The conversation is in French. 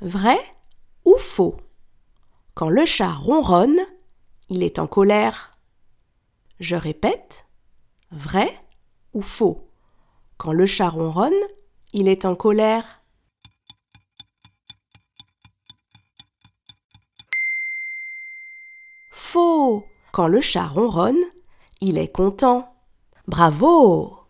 Vrai ou faux Quand le chat ronronne, il est en colère. Je répète, vrai ou faux Quand le chat ronronne, il est en colère. Faux Quand le chat ronronne, il est content. Bravo